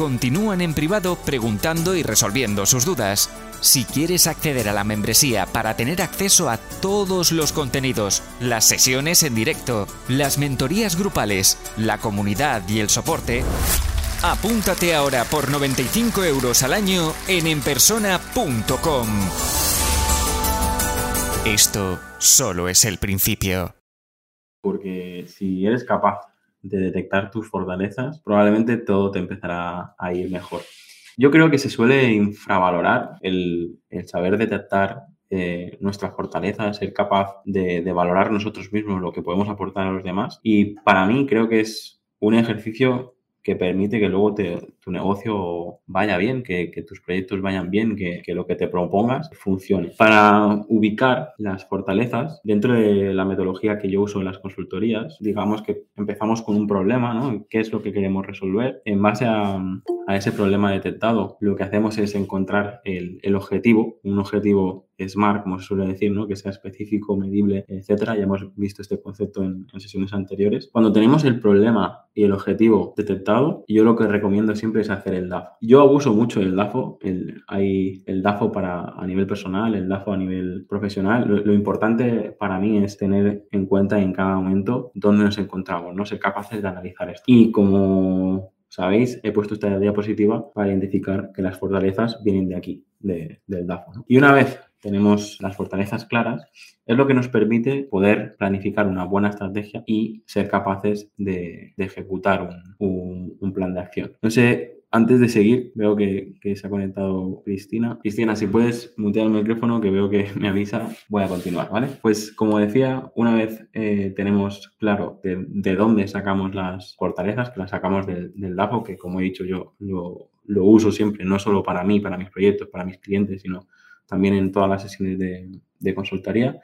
continúan en privado preguntando y resolviendo sus dudas. Si quieres acceder a la membresía para tener acceso a todos los contenidos, las sesiones en directo, las mentorías grupales, la comunidad y el soporte, apúntate ahora por 95 euros al año en enpersona.com. Esto solo es el principio. Porque si eres capaz de detectar tus fortalezas, probablemente todo te empezará a ir mejor. Yo creo que se suele infravalorar el, saber detectar eh, nuestras fortalezas, ser capaz de, de, valorar nosotros mismos lo que podemos aportar a los demás. Y para mí creo que es un ejercicio que permite que luego tu negocio vaya bien, que, tus proyectos vayan bien, que, lo que te propongas funcione. Para ubicar las fortalezas, dentro de la metodología que yo uso en las consultorías, digamos que empezamos con un problema, ¿no? ¿Qué es lo que queremos resolver? En base a, ese problema detectado, lo que hacemos es encontrar el, el objetivo, un objetivo SMART, como se suele decir, ¿no? que sea específico, medible, etcétera. Ya hemos visto este concepto en, sesiones anteriores. Cuando tenemos el problema y el objetivo detectado, yo lo que recomiendo siempre es hacer el DAFO. Yo abuso mucho del DAFO. El, hay el DAFO para, a nivel personal, el DAFO a nivel profesional. Lo, importante para mí es tener en cuenta en cada momento dónde nos encontramos, ¿no? ser capaces de analizar esto. Y como sabéis, he puesto esta diapositiva para identificar que las fortalezas vienen de aquí, del DAFO. Y una vez tenemos las fortalezas claras, es lo que nos permite poder planificar una buena estrategia y ser capaces de, ejecutar un, plan de acción. No sé, antes de seguir, veo que, se ha conectado Cristina. Cristina, si puedes mutear el micrófono, que veo que me avisa, voy a continuar, ¿vale? Pues como decía, una vez eh, tenemos claro de, dónde sacamos las fortalezas, que las sacamos del, del DAFO, que como he dicho yo, lo, lo uso siempre, no solo para mí, para mis proyectos, para mis clientes, sino también en todas las sesiones de, consultoría.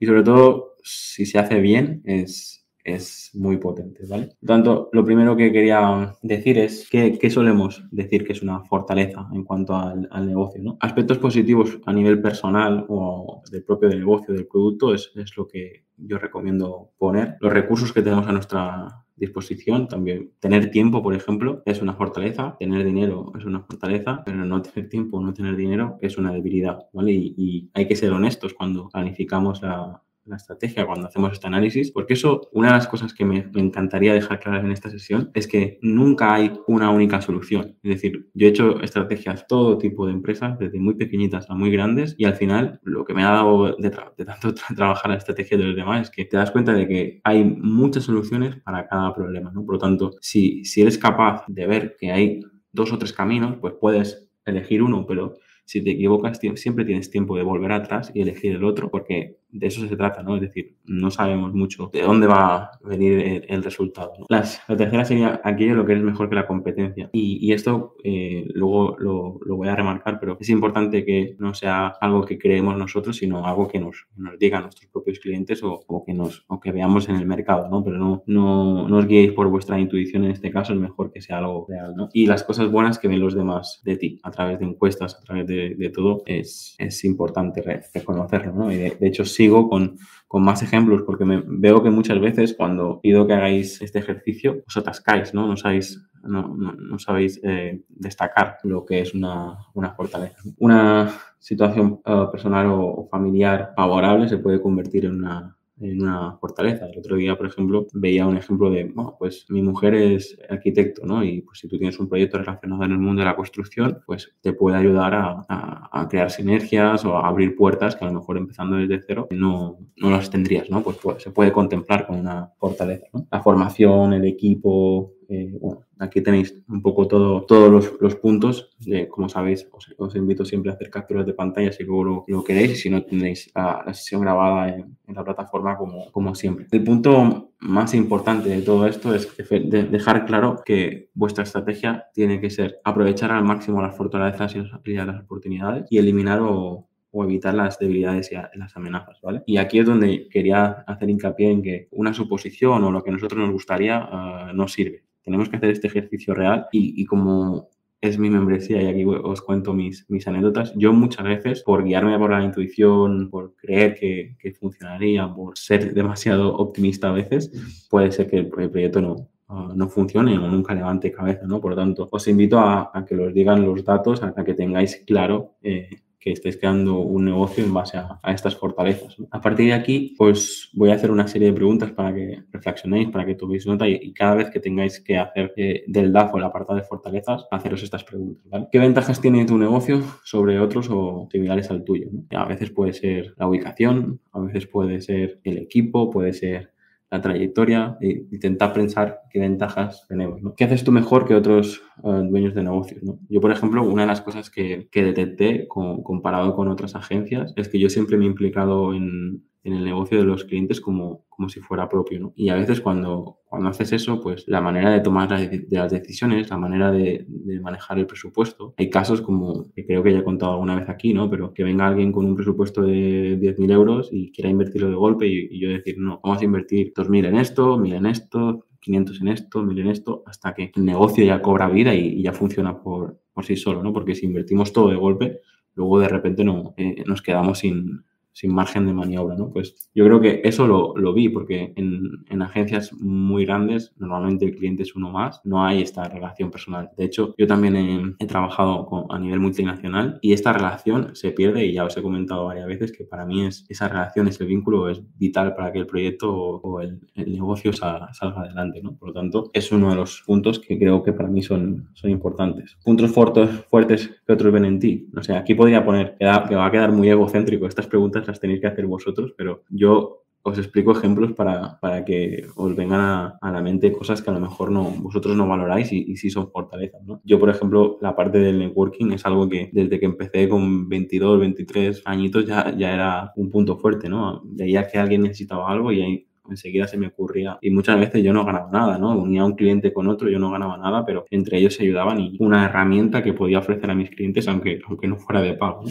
Y sobre todo, si se hace bien, es, es muy potente, ¿vale? Por tanto, lo primero que quería decir es qué, solemos decir que es una fortaleza en cuanto al, negocio, ¿no? Aspectos positivos a nivel personal o del propio negocio, del producto, es, es lo que yo recomiendo poner. Los recursos que tenemos a nuestra disposición también. Tener tiempo, por ejemplo, es una fortaleza, tener dinero es una fortaleza, pero no tener tiempo, no tener dinero es una debilidad, ¿vale? Y, y hay que ser honestos cuando planificamos la, la estrategia cuando hacemos este análisis, porque eso, una de las cosas que me, encantaría dejar claras en esta sesión es que nunca hay una única solución. Es decir, yo he hecho estrategias todo tipo de empresas, desde muy pequeñitas a muy grandes, y al final lo que me ha dado de, tanto trabajar la estrategia de los demás es que te das cuenta de que hay muchas soluciones para cada problema, ¿no? Por lo tanto, si, si eres capaz de ver que hay dos o tres caminos, pues puedes elegir uno, pero si te equivocas, siempre tienes tiempo de volver atrás y elegir el otro, porque de eso se trata, ¿no? Es decir, no sabemos mucho de dónde va a venir el, resultado. la tercera sería aquello lo que es mejor que la competencia. Y, esto eh, luego lo, voy a remarcar, pero es importante que no sea algo que creemos nosotros, sino algo que nos, nos digan nuestros propios clientes o, que nos, o que veamos en el mercado, ¿no? Pero no, no, no os guiéis por vuestra intuición en este caso, es mejor que sea algo real, ¿no? Y las cosas buenas que ven los demás de ti, a través de encuestas, a través de, todo, es, es importante reconocerlo, ¿no? Y de, de hecho, sigo con, con más ejemplos porque me, veo que muchas veces cuando pido que hagáis este ejercicio os atascáis, ¿no? No sabéis, no, no, sabéis eh, destacar lo que es una, una fortaleza. Una situación eh, personal o familiar favorable se puede convertir en una en una fortaleza. El otro día, por ejemplo, veía un ejemplo de, bueno, pues mi mujer es arquitecto, ¿no? Y pues si tú tienes un proyecto relacionado en el mundo de la construcción, pues te puede ayudar a, crear sinergias o a abrir puertas que a lo mejor empezando desde cero no, no las tendrías, ¿no? Pues, pues se puede contemplar con una fortaleza. La formación, el equipo, Eh, aquí tenéis un poco todo, todos los, los puntos. De, como sabéis, os, invito siempre a hacer capturas de pantalla si luego lo, queréis y si no tenéis la, sesión grabada en, la plataforma como, como siempre. El punto más importante de todo esto es dejar claro que vuestra estrategia tiene que ser aprovechar al máximo las fortalezas y las oportunidades y eliminar o o evitar las debilidades y las amenazas, ¿vale? Y aquí es donde quería hacer hincapié en que una suposición o lo que a nosotros nos gustaría uh, no sirve. Tenemos que hacer este ejercicio real y, y, como es mi membresía y aquí os cuento mis, mis anécdotas, yo muchas veces por guiarme por la intuición, por creer que, funcionaría, por ser demasiado optimista a veces, puede ser que el proyecto no, Uh, no funcione o nunca levante cabeza, ¿no? Por lo tanto, os invito a, que os digan los datos, a, que tengáis claro eh, que estéis creando un negocio en base a, estas fortalezas. A partir de aquí, pues voy a hacer una serie de preguntas para que reflexionéis, para que toméis nota y, cada vez que tengáis que hacer eh, del DAF o el apartado de fortalezas, haceros estas preguntas. ¿Qué ventajas tiene tu negocio sobre otros o similares al tuyo? A veces puede ser la ubicación, a veces puede ser el equipo, puede ser la trayectoria e intentar pensar qué ventajas tenemos. ¿Qué haces tú mejor que otros uh, dueños de negocios? Yo, por ejemplo, una de las cosas que, que detecté comparado con otras agencias es que yo siempre me he implicado en, en el negocio de los clientes como, como si fuera propio. ¿no? Y a veces cuando, cuando haces eso, pues la manera de tomar las, de las decisiones, la manera de, manejar el presupuesto, hay casos como que creo que ya he contado alguna vez aquí, ¿no? pero que venga alguien con un presupuesto de 10.000 euros y quiera invertirlo de golpe y, yo decir, no, vamos a invertir 2.000 en esto, 1.000 en esto, 500 en esto, 1.000 en esto, hasta que el negocio ya cobra vida y, y ya funciona por, por sí solo, ¿no? porque si invertimos todo de golpe, luego de repente no, eh, nos quedamos sin, sin margen de maniobra, ¿no? Pues yo creo que eso lo, lo vi, porque en, en, agencias muy grandes, normalmente el cliente es uno más, no hay esta relación personal. De hecho, yo también he, he trabajado con, a nivel multinacional y esta relación se pierde y ya os he comentado varias veces que para mí es, esa relación, ese vínculo es vital para que el proyecto o, o el, el, negocio salga, salga adelante, ¿no? Por lo tanto, es uno de los puntos que creo que para mí son, son importantes. Puntos fuertes, fuertes que otros ven en ti. No sé, aquí podría poner que va a quedar muy egocéntrico estas preguntas las tenéis que hacer vosotros, pero yo os explico ejemplos para, para que os vengan a, a, la mente cosas que a lo mejor no, vosotros no valoráis y, y sí son fortalezas. ¿no? Yo, por ejemplo, la parte del networking es algo que desde que empecé con 22, 23 añitos ya, ya era un punto fuerte. ¿no? Veía que alguien necesitaba algo y ahí enseguida se me ocurría. Y muchas veces yo no ganaba nada, ¿no? Unía un cliente con otro, yo no ganaba nada, pero entre ellos se ayudaban y una herramienta que podía ofrecer a mis clientes, aunque, aunque no fuera de pago.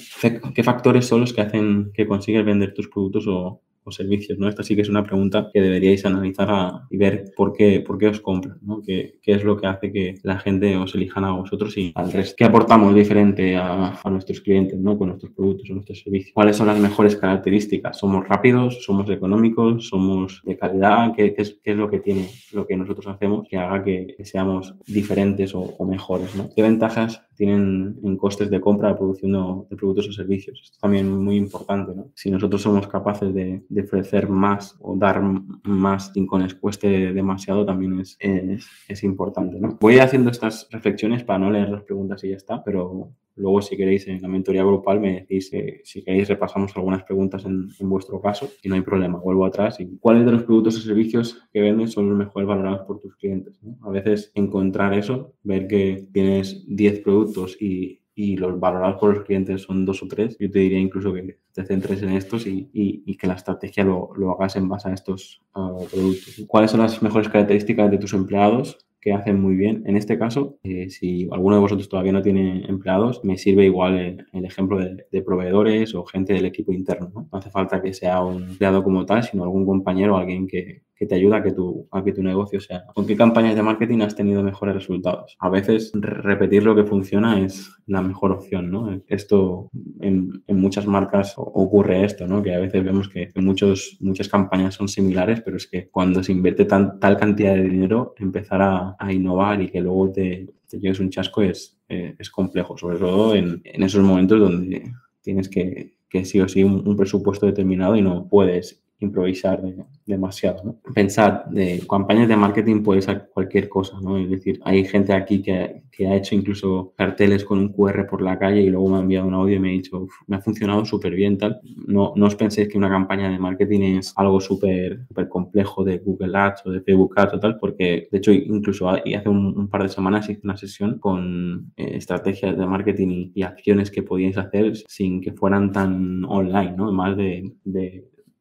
¿Qué factores son los que hacen que consigues vender tus productos o, servicios, ¿no? Esta sí que es una pregunta que deberíais analizar a, y ver por qué, por qué os compran, ¿no? ¿Qué, ¿Qué, es lo que hace que la gente os elijan a vosotros y al resto? ¿Qué aportamos diferente a, a nuestros clientes, ¿no? Con nuestros productos o nuestros servicios. ¿Cuáles son las mejores características? ¿Somos rápidos? ¿Somos económicos? ¿Somos de calidad? ¿Qué, qué, es, qué es, lo que tiene lo que nosotros hacemos que haga que, que seamos diferentes o, o, mejores, ¿no? ¿Qué ventajas tienen en costes de compra de producción de productos o servicios? Esto también es muy importante, ¿no? Si nosotros somos capaces de, ofrecer más o dar más sin que les cueste demasiado también es, es, es importante. Voy haciendo estas reflexiones para no leer las preguntas y ya está, pero luego si queréis en la mentoría grupal me decís que si queréis repasamos algunas preguntas en, vuestro caso y no hay problema, vuelvo atrás. ¿Cuáles de los productos o servicios que vendes son los mejores valorados por tus clientes? A veces encontrar eso, ver que tienes 10 productos y los valorados por los clientes son dos o tres, yo te diría incluso que te centres en estos y que la estrategia lo, lo, hagas en base a estos uh, productos. ¿Cuáles son las mejores características de tus empleados? Que hacen muy bien. En este caso, eh, si alguno de vosotros todavía no tiene empleados, me sirve igual el, el ejemplo de, proveedores o gente del equipo interno. ¿no? no hace falta que sea un empleado como tal, sino algún compañero o alguien que, que te ayuda a que, tu, a que tu negocio sea. ¿Con qué campañas de marketing has tenido mejores resultados? A veces repetir lo que funciona es la mejor opción, ¿no? Esto en, muchas marcas ocurre esto, ¿no? Que a veces vemos que muchos, muchas campañas son similares, pero es que cuando se invierte tal cantidad de dinero, empezar a, a innovar y que luego te, te lleves un chasco es, eh, es complejo, sobre todo en, en esos momentos donde tienes que, que sí o sí un, presupuesto determinado y no puedes improvisar demasiado. Pensar de campañas de marketing puede ser cualquier cosa, ¿no? Es decir, hay gente aquí que, que, ha hecho incluso carteles con un QR por la calle y luego me ha enviado un audio y me ha dicho, me ha funcionado súper bien, tal. No, no os penséis que una campaña de marketing es algo súper complejo de Google Ads o de Facebook Ads o tal, porque de hecho incluso hace un, par de semanas hice una sesión con eh, estrategias de marketing y, acciones que podíais hacer sin que fueran tan online, ¿no? Más de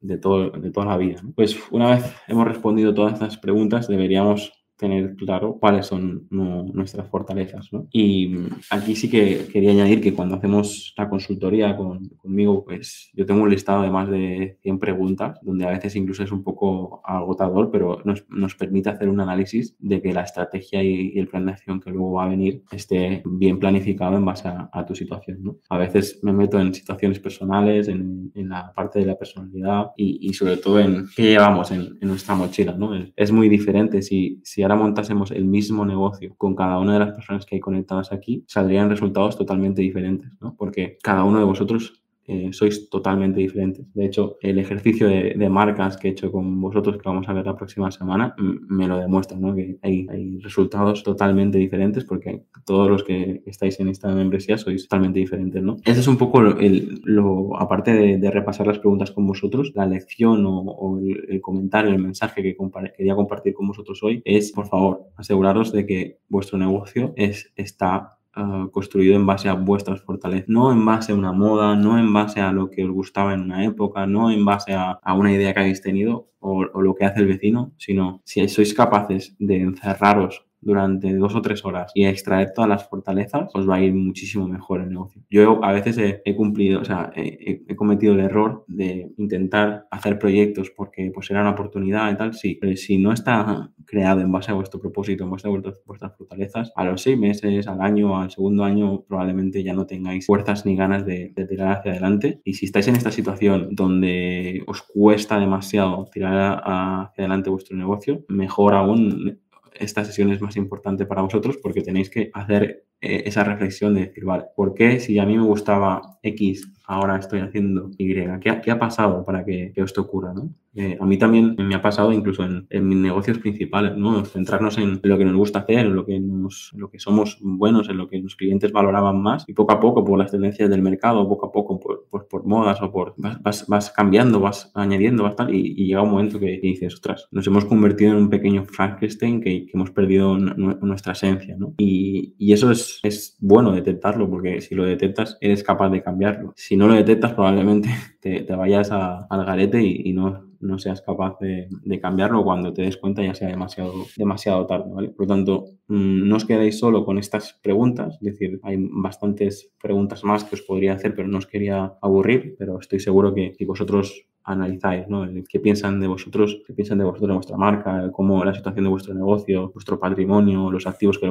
de, todo, de toda la vida. Pues una vez hemos respondido todas estas preguntas, deberíamos tener claro cuáles son nuestras fortalezas. ¿no? Y aquí sí que quería añadir que cuando hacemos la consultoría con, conmigo, pues yo tengo un listado de más de 100 preguntas, donde a veces incluso es un poco agotador, pero nos, nos permite hacer un análisis de que la estrategia y, el plan de acción que luego va a venir esté bien planificado en base a, tu situación. ¿no? A veces me meto en situaciones personales, en, en la parte de la personalidad y, y, sobre todo en qué llevamos en, en nuestra mochila. ¿no? Es, es muy diferente si, si ahora montásemos el mismo negocio con cada una de las personas que hay conectadas aquí, saldrían resultados totalmente diferentes, ¿no? Porque cada uno de vosotros eh, sois totalmente diferentes. De hecho, el ejercicio de, marcas que he hecho con vosotros, que vamos a ver la próxima semana, me lo demuestra, ¿no? Que hay, resultados totalmente diferentes porque todos los que estáis en esta membresía sois totalmente diferentes, ¿no? Ese es un poco el, lo, aparte de, repasar las preguntas con vosotros, la lección o, el, comentario, el mensaje que quería compartir con vosotros hoy es, por favor, aseguraros de que vuestro negocio es, está Ah, construido en base a vuestras fortalezas, no en base a una moda, no en base a lo que os gustaba en una época, no en base a, una idea que habéis tenido o, o, lo que hace el vecino, sino si sois capaces de encerraros durante dos o tres horas y extraer todas las fortalezas, os va a ir muchísimo mejor el negocio. Yo a veces he, cumplido, o sea, he, cometido el error de intentar hacer proyectos porque pues era una oportunidad y tal, sí, pero si no está creado en base a vuestro propósito, en base a vuestras, fortalezas, a los seis meses, al año, al segundo año, probablemente ya no tengáis fuerzas ni ganas de, de tirar hacia adelante. Y si estáis en esta situación donde os cuesta demasiado tirar hacia adelante vuestro negocio, mejor aún esta sesión es más importante para vosotros porque tenéis que hacer eh, esa reflexión de decir, vale, ¿por qué si a mí me gustaba X ahora estoy haciendo Y. ¿Qué ha, pasado para que, esto ocurra? ¿no? Eh, a mí también me ha pasado incluso en, mis negocios principales, ¿no? centrarnos en lo que nos gusta hacer, en lo que, nos, lo que somos buenos, en lo que los clientes valoraban más y poco a poco por las tendencias del mercado, poco a poco por, por, por modas o por vas, vas, cambiando, vas añadiendo, vas tal y, llega un momento que, dices, ostras, nos hemos convertido en un pequeño Frankenstein que, que hemos perdido nuestra esencia ¿no? y, y eso es, es bueno detectarlo porque si lo detectas eres capaz de cambiarlo. Si no lo detectas, probablemente te, vayas al garete y, no, no, seas capaz de, cambiarlo cuando te des cuenta ya sea demasiado, demasiado tarde. Por lo tanto, mm, no os quedéis solo con estas preguntas, es decir, hay bastantes preguntas más que os podría hacer, pero no os quería aburrir, pero estoy seguro que si vosotros analizáis, ¿no? ¿Qué piensan de vosotros? ¿Qué piensan de vosotros de vuestra marca? ¿Cómo la situación de vuestro negocio, vuestro patrimonio, los activos que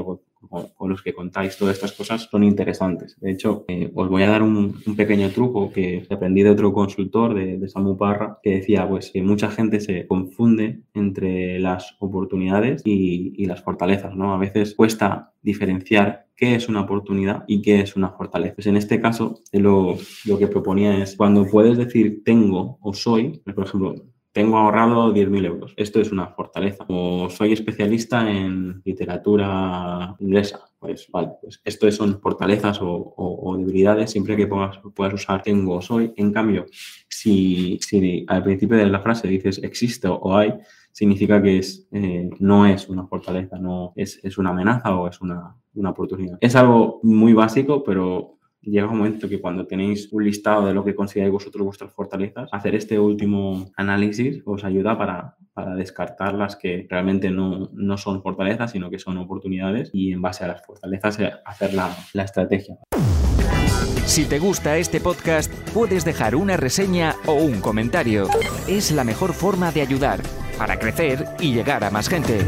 con, los que contáis? Todas estas cosas son interesantes. De hecho, eh, os voy a dar un, pequeño truco que aprendí de otro consultor, de, Samu Parra, que decía pues que mucha gente se confunde entre las oportunidades y, y las fortalezas, ¿no? A veces cuesta diferenciar qué es una oportunidad y qué es una fortaleza. Pues en este caso, lo, lo que proponía es cuando puedes decir tengo o soy, por ejemplo, tengo ahorrado 10.000 euros. Esto es una fortaleza. O soy especialista en literatura inglesa. Pues vale, pues esto son fortalezas o, debilidades siempre que puedas, puedas, usar tengo o soy. En cambio, si, si al principio de la frase dices existe o hay, significa que es, eh, no es una fortaleza, no es, es una amenaza o es una, una, oportunidad. Es algo muy básico, pero llega un momento que cuando tenéis un listado de lo que consideráis vosotros vuestras fortalezas, hacer este último análisis os ayuda para, para descartar las que realmente no, no, son fortalezas, sino que son oportunidades y en base a las fortalezas eh, hacer la, la estrategia. Si te gusta este podcast, puedes dejar una reseña o un comentario. Es la mejor forma de ayudar para crecer y llegar a más gente.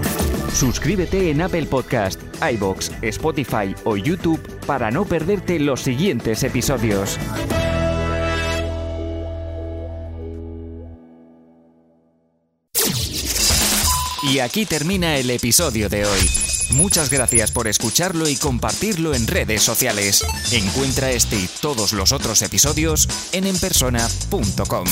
Suscríbete en Apple Podcast, iBox, Spotify o YouTube para no perderte los siguientes episodios. Y aquí termina el episodio de hoy. Muchas gracias por escucharlo y compartirlo en redes sociales. Encuentra este y todos los otros episodios en enpersona.com.